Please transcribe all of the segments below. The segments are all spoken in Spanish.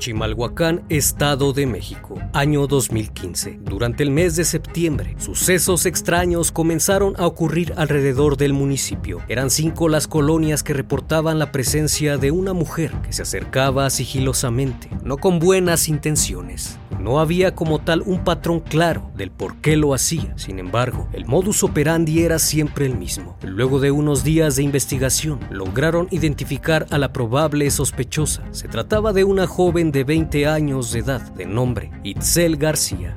Chimalhuacán, Estado de México, año 2015. Durante el mes de septiembre, sucesos extraños comenzaron a ocurrir alrededor del municipio. Eran cinco las colonias que reportaban la presencia de una mujer que se acercaba sigilosamente, no con buenas intenciones. No había como tal un patrón claro del por qué lo hacía. Sin embargo, el modus operandi era siempre el mismo. Luego de unos días de investigación, lograron identificar a la probable sospechosa. Se trataba de una joven de 20 años de edad, de nombre Itzel García.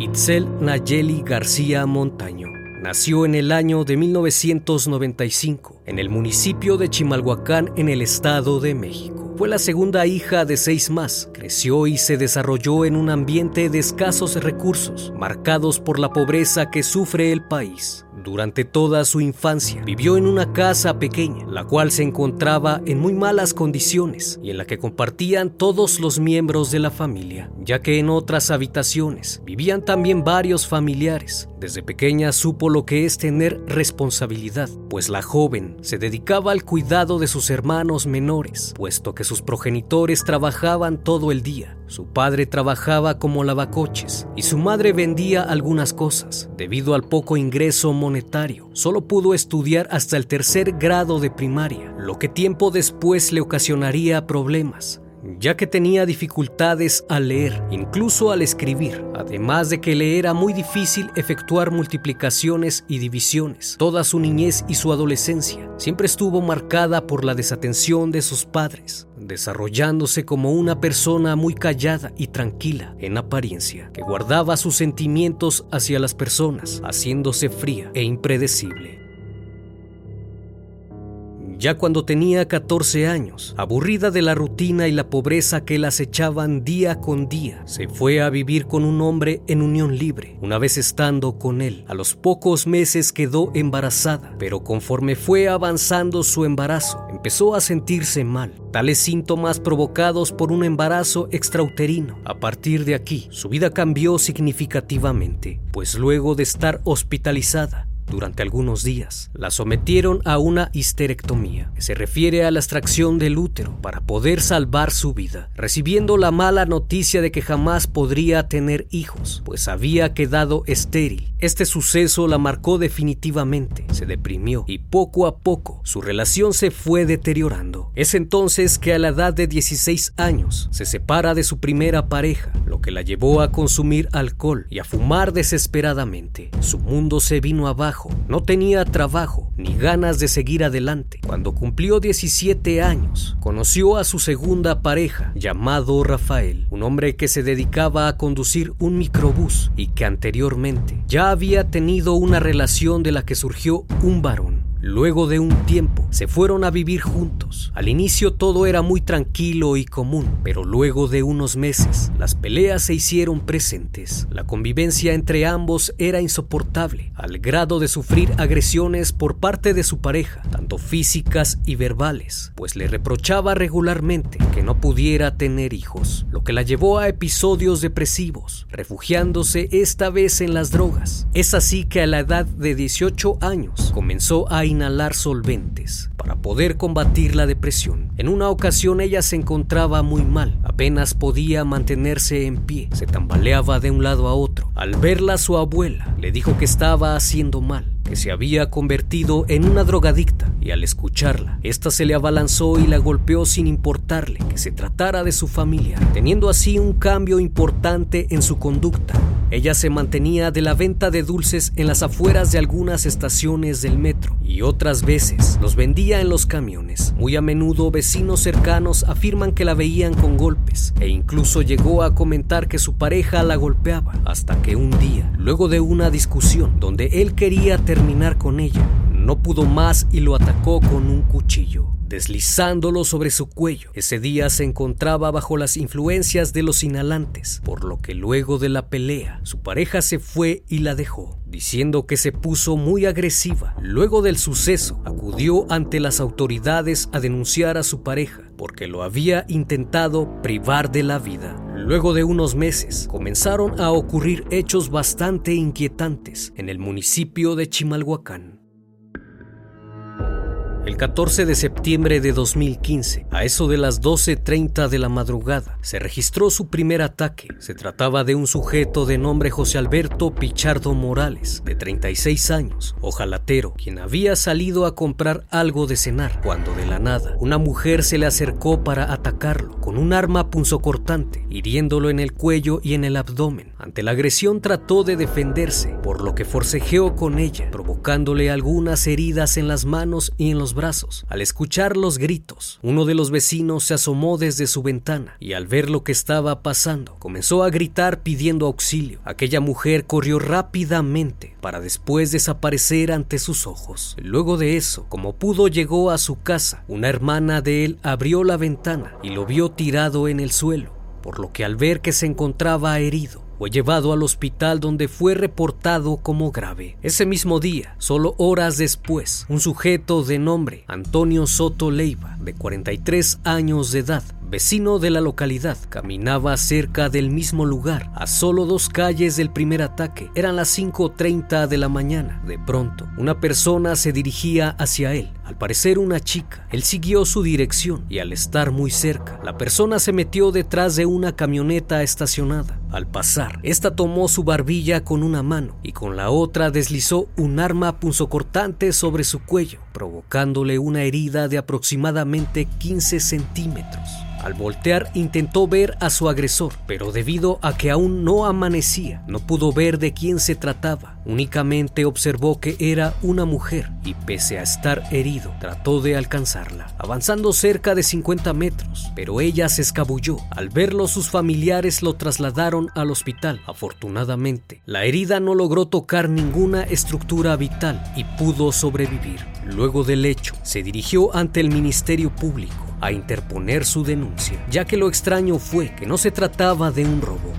Itzel Nayeli García Montaño nació en el año de 1995 en el municipio de Chimalhuacán en el Estado de México. Fue la segunda hija de seis más. Creció y se desarrolló en un ambiente de escasos recursos, marcados por la pobreza que sufre el país. Durante toda su infancia vivió en una casa pequeña, la cual se encontraba en muy malas condiciones y en la que compartían todos los miembros de la familia, ya que en otras habitaciones vivían también varios familiares. Desde pequeña supo lo que es tener responsabilidad, pues la joven se dedicaba al cuidado de sus hermanos menores, puesto que sus progenitores trabajaban todo el día. Su padre trabajaba como lavacoches y su madre vendía algunas cosas. Debido al poco ingreso solo pudo estudiar hasta el tercer grado de primaria, lo que tiempo después le ocasionaría problemas ya que tenía dificultades al leer, incluso al escribir, además de que le era muy difícil efectuar multiplicaciones y divisiones. Toda su niñez y su adolescencia siempre estuvo marcada por la desatención de sus padres, desarrollándose como una persona muy callada y tranquila en apariencia, que guardaba sus sentimientos hacia las personas, haciéndose fría e impredecible. Ya cuando tenía 14 años, aburrida de la rutina y la pobreza que la acechaban día con día, se fue a vivir con un hombre en unión libre. Una vez estando con él, a los pocos meses quedó embarazada, pero conforme fue avanzando su embarazo, empezó a sentirse mal. Tales síntomas provocados por un embarazo extrauterino. A partir de aquí, su vida cambió significativamente, pues luego de estar hospitalizada, durante algunos días. La sometieron a una histerectomía, que se refiere a la extracción del útero para poder salvar su vida, recibiendo la mala noticia de que jamás podría tener hijos, pues había quedado estéril. Este suceso la marcó definitivamente, se deprimió y poco a poco su relación se fue deteriorando. Es entonces que a la edad de 16 años se separa de su primera pareja, lo que la llevó a consumir alcohol y a fumar desesperadamente. Su mundo se vino abajo, no tenía trabajo ni ganas de seguir adelante. Cuando cumplió 17 años, conoció a su segunda pareja, llamado Rafael, un hombre que se dedicaba a conducir un microbús y que anteriormente ya había tenido una relación de la que surgió un varón. Luego de un tiempo, se fueron a vivir juntos. Al inicio todo era muy tranquilo y común, pero luego de unos meses, las peleas se hicieron presentes. La convivencia entre ambos era insoportable, al grado de sufrir agresiones por parte de su pareja, tanto físicas y verbales, pues le reprochaba regularmente que no pudiera tener hijos, lo que la llevó a episodios depresivos, refugiándose esta vez en las drogas. Es así que a la edad de 18 años comenzó a inhalar solventes para poder combatir la depresión. En una ocasión ella se encontraba muy mal, apenas podía mantenerse en pie, se tambaleaba de un lado a otro. Al verla su abuela le dijo que estaba haciendo mal, que se había convertido en una drogadicta y al escucharla, ésta se le abalanzó y la golpeó sin importarle que se tratara de su familia, teniendo así un cambio importante en su conducta. Ella se mantenía de la venta de dulces en las afueras de algunas estaciones del metro y otras veces los vendía en los camiones. Muy a menudo vecinos cercanos afirman que la veían con golpes e incluso llegó a comentar que su pareja la golpeaba hasta que un día, luego de una discusión donde él quería terminar con ella, no pudo más y lo atacó con un cuchillo deslizándolo sobre su cuello. Ese día se encontraba bajo las influencias de los inhalantes, por lo que luego de la pelea, su pareja se fue y la dejó, diciendo que se puso muy agresiva. Luego del suceso, acudió ante las autoridades a denunciar a su pareja porque lo había intentado privar de la vida. Luego de unos meses, comenzaron a ocurrir hechos bastante inquietantes en el municipio de Chimalhuacán. El 14 de septiembre de 2015, a eso de las 12.30 de la madrugada, se registró su primer ataque. Se trataba de un sujeto de nombre José Alberto Pichardo Morales, de 36 años, ojalatero, quien había salido a comprar algo de cenar, cuando de la nada, una mujer se le acercó para atacarlo con un arma punzocortante, hiriéndolo en el cuello y en el abdomen. Ante la agresión trató de defenderse, por lo que forcejeó con ella, provocándole algunas heridas en las manos y en los brazos. Al escuchar los gritos, uno de los vecinos se asomó desde su ventana y al ver lo que estaba pasando, comenzó a gritar pidiendo auxilio. Aquella mujer corrió rápidamente para después desaparecer ante sus ojos. Luego de eso, como pudo, llegó a su casa. Una hermana de él abrió la ventana y lo vio tirado en el suelo, por lo que al ver que se encontraba herido, fue llevado al hospital donde fue reportado como grave. Ese mismo día, solo horas después, un sujeto de nombre Antonio Soto Leiva, de 43 años de edad, vecino de la localidad, caminaba cerca del mismo lugar, a solo dos calles del primer ataque. Eran las 5.30 de la mañana. De pronto, una persona se dirigía hacia él, al parecer una chica. Él siguió su dirección y al estar muy cerca, la persona se metió detrás de una camioneta estacionada. Al pasar, esta tomó su barbilla con una mano y con la otra deslizó un arma punzocortante sobre su cuello, provocándole una herida de aproximadamente 15 centímetros. Al voltear intentó ver a su agresor, pero debido a que aún no amanecía, no pudo ver de quién se trataba. Únicamente observó que era una mujer y pese a estar herido, trató de alcanzarla, avanzando cerca de 50 metros, pero ella se escabulló. Al verlo sus familiares lo trasladaron al hospital. Afortunadamente, la herida no logró tocar ninguna estructura vital y pudo sobrevivir. Luego del hecho, se dirigió ante el Ministerio Público a interponer su denuncia, ya que lo extraño fue que no se trataba de un robo.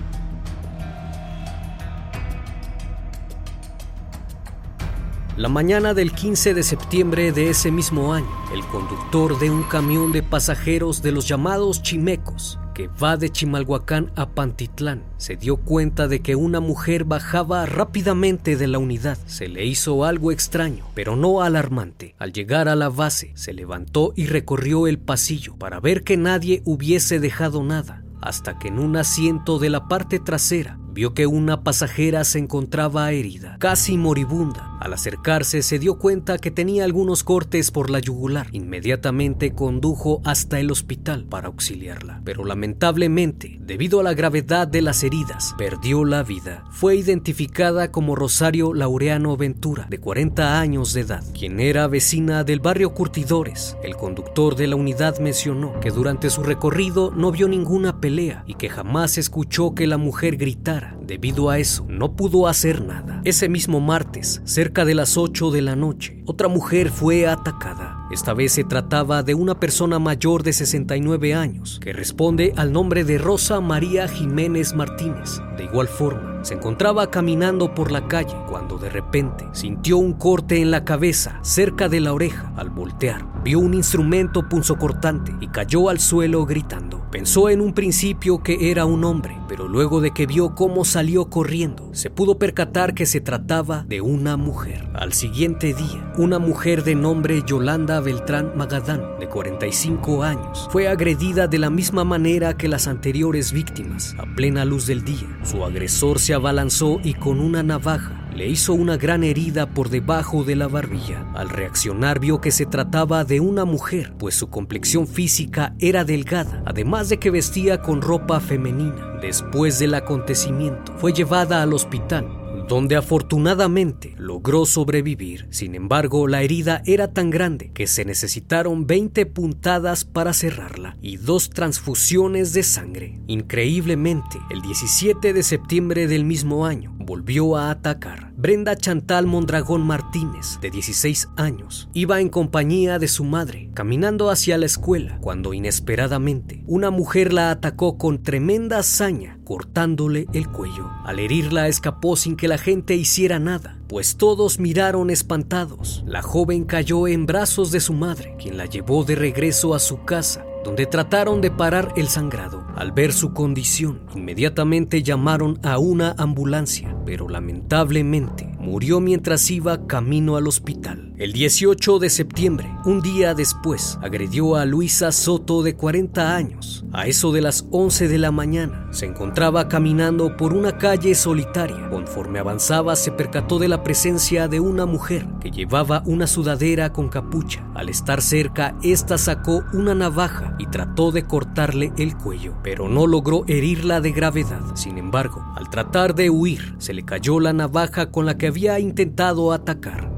La mañana del 15 de septiembre de ese mismo año, el conductor de un camión de pasajeros de los llamados chimecos va de Chimalhuacán a Pantitlán, se dio cuenta de que una mujer bajaba rápidamente de la unidad. Se le hizo algo extraño, pero no alarmante. Al llegar a la base, se levantó y recorrió el pasillo para ver que nadie hubiese dejado nada, hasta que en un asiento de la parte trasera vio que una pasajera se encontraba herida, casi moribunda. Al acercarse se dio cuenta que tenía algunos cortes por la yugular. Inmediatamente condujo hasta el hospital para auxiliarla, pero lamentablemente, debido a la gravedad de las heridas, perdió la vida. Fue identificada como Rosario Laureano Ventura, de 40 años de edad, quien era vecina del barrio Curtidores. El conductor de la unidad mencionó que durante su recorrido no vio ninguna pelea y que jamás escuchó que la mujer gritara. Debido a eso, no pudo hacer nada. Ese mismo martes, cerca de las 8 de la noche, otra mujer fue atacada. Esta vez se trataba de una persona mayor de 69 años, que responde al nombre de Rosa María Jiménez Martínez. De igual forma, se encontraba caminando por la calle cuando de repente sintió un corte en la cabeza, cerca de la oreja. Al voltear, vio un instrumento punzocortante y cayó al suelo gritando. Pensó en un principio que era un hombre, luego de que vio cómo salió corriendo, se pudo percatar que se trataba de una mujer. Al siguiente día, una mujer de nombre Yolanda Beltrán Magadán, de 45 años, fue agredida de la misma manera que las anteriores víctimas, a plena luz del día. Su agresor se abalanzó y con una navaja le hizo una gran herida por debajo de la barbilla. Al reaccionar vio que se trataba de una mujer, pues su complexión física era delgada, además de que vestía con ropa femenina. Después del acontecimiento, fue llevada al hospital, donde afortunadamente logró sobrevivir. Sin embargo, la herida era tan grande que se necesitaron 20 puntadas para cerrarla y dos transfusiones de sangre. Increíblemente, el 17 de septiembre del mismo año, volvió a atacar. Brenda Chantal Mondragón Martínez, de 16 años, iba en compañía de su madre, caminando hacia la escuela, cuando inesperadamente una mujer la atacó con tremenda hazaña, cortándole el cuello. Al herirla escapó sin que la gente hiciera nada, pues todos miraron espantados. La joven cayó en brazos de su madre, quien la llevó de regreso a su casa donde trataron de parar el sangrado. Al ver su condición, inmediatamente llamaron a una ambulancia, pero lamentablemente murió mientras iba camino al hospital. El 18 de septiembre, un día después, agredió a Luisa Soto de 40 años. A eso de las 11 de la mañana, se encontraba caminando por una calle solitaria. Conforme avanzaba, se percató de la presencia de una mujer que llevaba una sudadera con capucha. Al estar cerca, esta sacó una navaja y trató de cortarle el cuello, pero no logró herirla de gravedad. Sin embargo, al tratar de huir, se le cayó la navaja con la que había intentado atacar.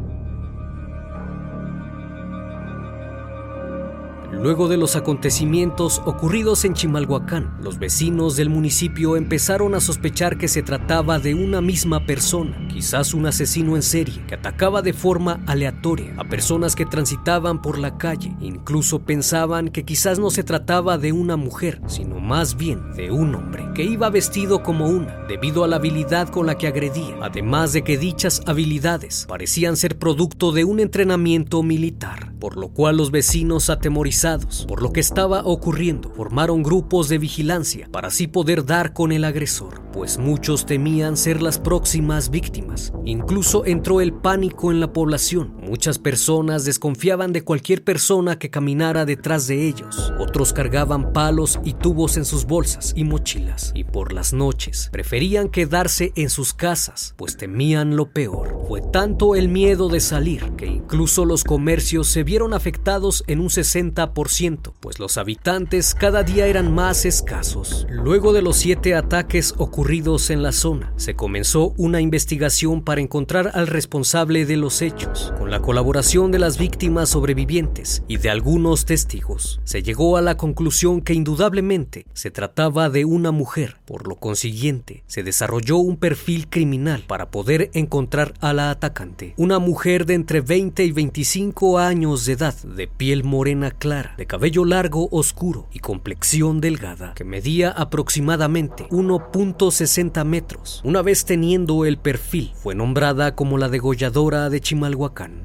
Luego de los acontecimientos ocurridos en Chimalhuacán, los vecinos del municipio empezaron a sospechar que se trataba de una misma persona, quizás un asesino en serie, que atacaba de forma aleatoria a personas que transitaban por la calle. Incluso pensaban que quizás no se trataba de una mujer, sino más bien de un hombre, que iba vestido como una, debido a la habilidad con la que agredía, además de que dichas habilidades parecían ser producto de un entrenamiento militar, por lo cual los vecinos atemorizados por lo que estaba ocurriendo, formaron grupos de vigilancia para así poder dar con el agresor, pues muchos temían ser las próximas víctimas. Incluso entró el pánico en la población. Muchas personas desconfiaban de cualquier persona que caminara detrás de ellos. Otros cargaban palos y tubos en sus bolsas y mochilas, y por las noches preferían quedarse en sus casas, pues temían lo peor. Fue tanto el miedo de salir que incluso los comercios se vieron afectados en un 60% pues los habitantes cada día eran más escasos. Luego de los siete ataques ocurridos en la zona, se comenzó una investigación para encontrar al responsable de los hechos. Con la colaboración de las víctimas sobrevivientes y de algunos testigos, se llegó a la conclusión que indudablemente se trataba de una mujer. Por lo consiguiente, se desarrolló un perfil criminal para poder encontrar a la atacante. Una mujer de entre 20 y 25 años de edad, de piel morena clara, de cabello largo oscuro y complexión delgada, que medía aproximadamente 1.60 metros. Una vez teniendo el perfil, fue nombrada como la degolladora de Chimalhuacán.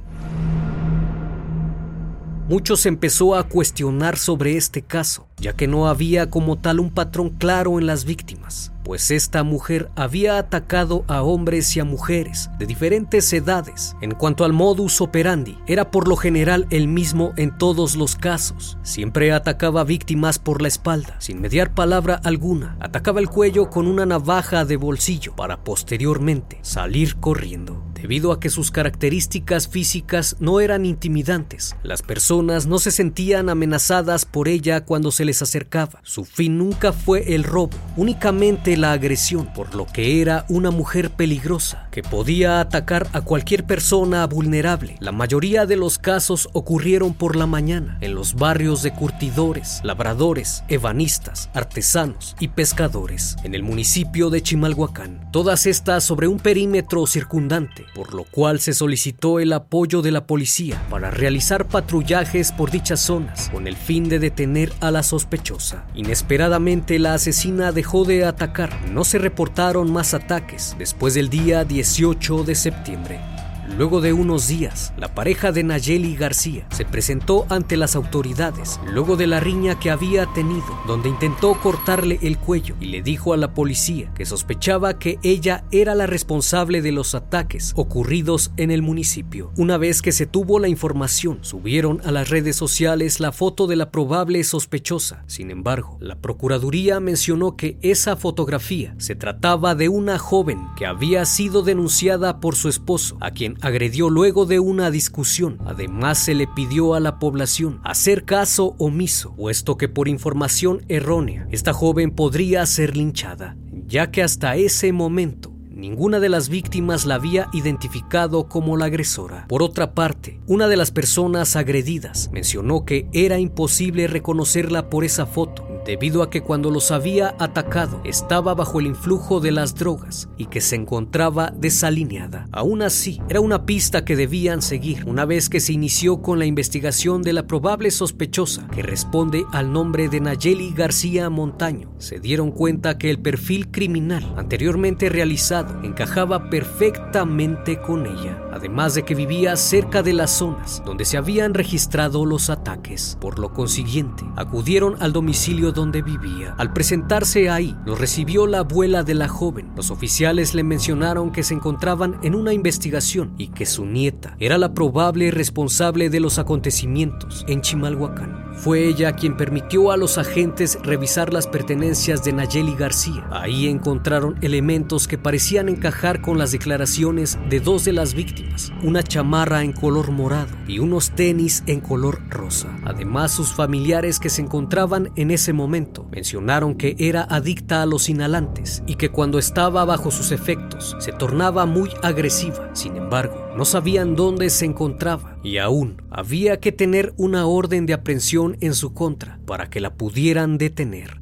Muchos empezó a cuestionar sobre este caso, ya que no había como tal un patrón claro en las víctimas pues esta mujer había atacado a hombres y a mujeres de diferentes edades. En cuanto al modus operandi, era por lo general el mismo en todos los casos. Siempre atacaba víctimas por la espalda, sin mediar palabra alguna. Atacaba el cuello con una navaja de bolsillo para posteriormente salir corriendo. Debido a que sus características físicas no eran intimidantes, las personas no se sentían amenazadas por ella cuando se les acercaba. Su fin nunca fue el robo, únicamente la agresión, por lo que era una mujer peligrosa que podía atacar a cualquier persona vulnerable. La mayoría de los casos ocurrieron por la mañana en los barrios de curtidores, labradores, ebanistas, artesanos y pescadores en el municipio de Chimalhuacán. Todas estas sobre un perímetro circundante por lo cual se solicitó el apoyo de la policía para realizar patrullajes por dichas zonas con el fin de detener a la sospechosa. Inesperadamente la asesina dejó de atacar, no se reportaron más ataques después del día 18 de septiembre. Luego de unos días, la pareja de Nayeli García se presentó ante las autoridades luego de la riña que había tenido, donde intentó cortarle el cuello y le dijo a la policía que sospechaba que ella era la responsable de los ataques ocurridos en el municipio. Una vez que se tuvo la información, subieron a las redes sociales la foto de la probable sospechosa. Sin embargo, la Procuraduría mencionó que esa fotografía se trataba de una joven que había sido denunciada por su esposo, a quien agredió luego de una discusión. Además, se le pidió a la población hacer caso omiso, puesto que por información errónea, esta joven podría ser linchada, ya que hasta ese momento Ninguna de las víctimas la había identificado como la agresora. Por otra parte, una de las personas agredidas mencionó que era imposible reconocerla por esa foto, debido a que cuando los había atacado estaba bajo el influjo de las drogas y que se encontraba desalineada. Aún así, era una pista que debían seguir una vez que se inició con la investigación de la probable sospechosa que responde al nombre de Nayeli García Montaño. Se dieron cuenta que el perfil criminal anteriormente realizado encajaba perfectamente con ella, además de que vivía cerca de las zonas donde se habían registrado los ataques. Por lo consiguiente, acudieron al domicilio donde vivía. Al presentarse ahí, los recibió la abuela de la joven. Los oficiales le mencionaron que se encontraban en una investigación y que su nieta era la probable responsable de los acontecimientos en Chimalhuacán. Fue ella quien permitió a los agentes revisar las pertenencias de Nayeli García. Ahí encontraron elementos que parecían encajar con las declaraciones de dos de las víctimas, una chamarra en color morado y unos tenis en color rosa. Además, sus familiares que se encontraban en ese momento mencionaron que era adicta a los inhalantes y que cuando estaba bajo sus efectos se tornaba muy agresiva. Sin embargo, no sabían dónde se encontraba y aún había que tener una orden de aprehensión en su contra para que la pudieran detener.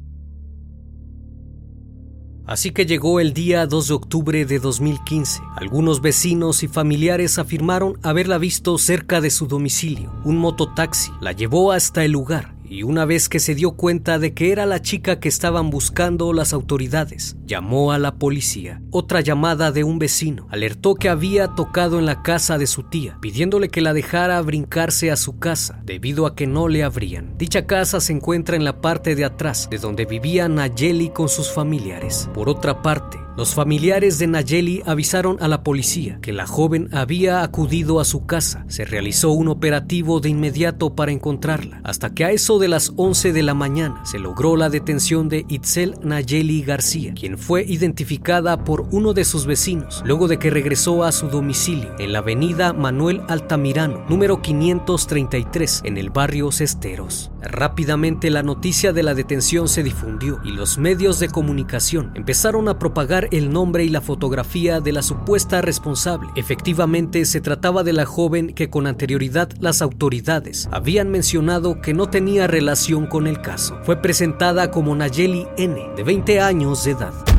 Así que llegó el día 2 de octubre de 2015. Algunos vecinos y familiares afirmaron haberla visto cerca de su domicilio. Un mototaxi la llevó hasta el lugar y una vez que se dio cuenta de que era la chica que estaban buscando las autoridades, llamó a la policía. Otra llamada de un vecino alertó que había tocado en la casa de su tía, pidiéndole que la dejara brincarse a su casa, debido a que no le abrían. Dicha casa se encuentra en la parte de atrás, de donde vivía Nayeli con sus familiares. Por otra parte, los familiares de Nayeli avisaron a la policía que la joven había acudido a su casa. Se realizó un operativo de inmediato para encontrarla, hasta que a eso de las 11 de la mañana se logró la detención de Itzel Nayeli García, quien fue identificada por uno de sus vecinos luego de que regresó a su domicilio en la avenida Manuel Altamirano, número 533, en el barrio Cesteros. Rápidamente la noticia de la detención se difundió y los medios de comunicación empezaron a propagar el nombre y la fotografía de la supuesta responsable. Efectivamente, se trataba de la joven que con anterioridad las autoridades habían mencionado que no tenía relación con el caso. Fue presentada como Nayeli N, de 20 años de edad.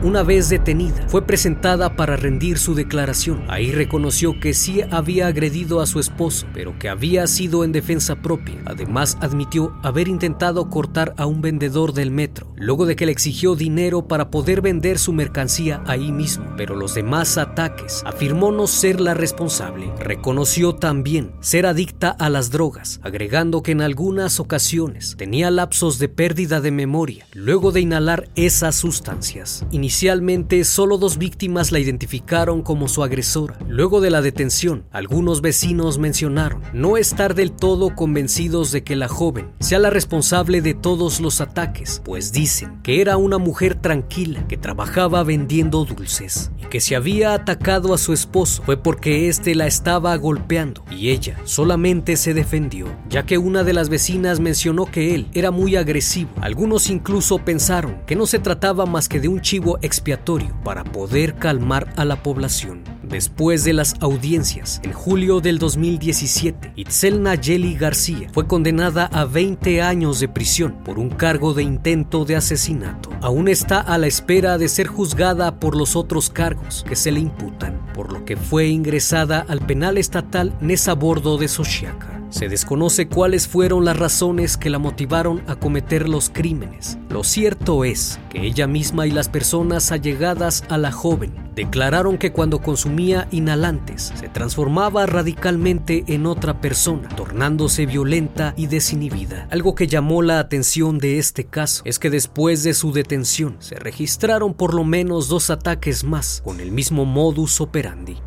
Una vez detenida, fue presentada para rendir su declaración. Ahí reconoció que sí había agredido a su esposo, pero que había sido en defensa propia. Además, admitió haber intentado cortar a un vendedor del metro, luego de que le exigió dinero para poder vender su mercancía ahí mismo. Pero los demás ataques afirmó no ser la responsable. Reconoció también ser adicta a las drogas, agregando que en algunas ocasiones tenía lapsos de pérdida de memoria luego de inhalar esas sustancias. Inicialmente, solo dos víctimas la identificaron como su agresora. Luego de la detención, algunos vecinos mencionaron no estar del todo convencidos de que la joven sea la responsable de todos los ataques, pues dicen que era una mujer tranquila que trabajaba vendiendo dulces y que si había atacado a su esposo fue porque éste la estaba golpeando y ella solamente se defendió, ya que una de las vecinas mencionó que él era muy agresivo. Algunos incluso pensaron que no se trataba más que de un chivo expiatorio para poder calmar a la población. Después de las audiencias, en julio del 2017, Itzel Nayeli García fue condenada a 20 años de prisión por un cargo de intento de asesinato. Aún está a la espera de ser juzgada por los otros cargos que se le imputan, por lo que fue ingresada al penal estatal Nesa Bordo de Sochiaca. Se desconoce cuáles fueron las razones que la motivaron a cometer los crímenes. Lo cierto es que ella misma y las personas allegadas a la joven declararon que cuando consumía inhalantes se transformaba radicalmente en otra persona, tornándose violenta y desinhibida. Algo que llamó la atención de este caso es que después de su detención se registraron por lo menos dos ataques más con el mismo modus operandi.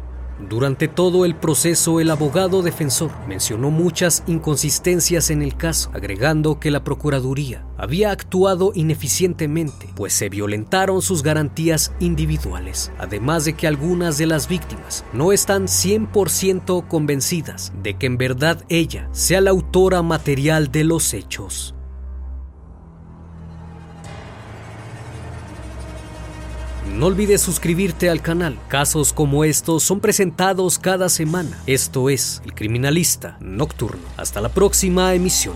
Durante todo el proceso, el abogado defensor mencionó muchas inconsistencias en el caso, agregando que la Procuraduría había actuado ineficientemente, pues se violentaron sus garantías individuales, además de que algunas de las víctimas no están 100% convencidas de que en verdad ella sea la autora material de los hechos. No olvides suscribirte al canal. Casos como estos son presentados cada semana. Esto es El Criminalista Nocturno. Hasta la próxima emisión.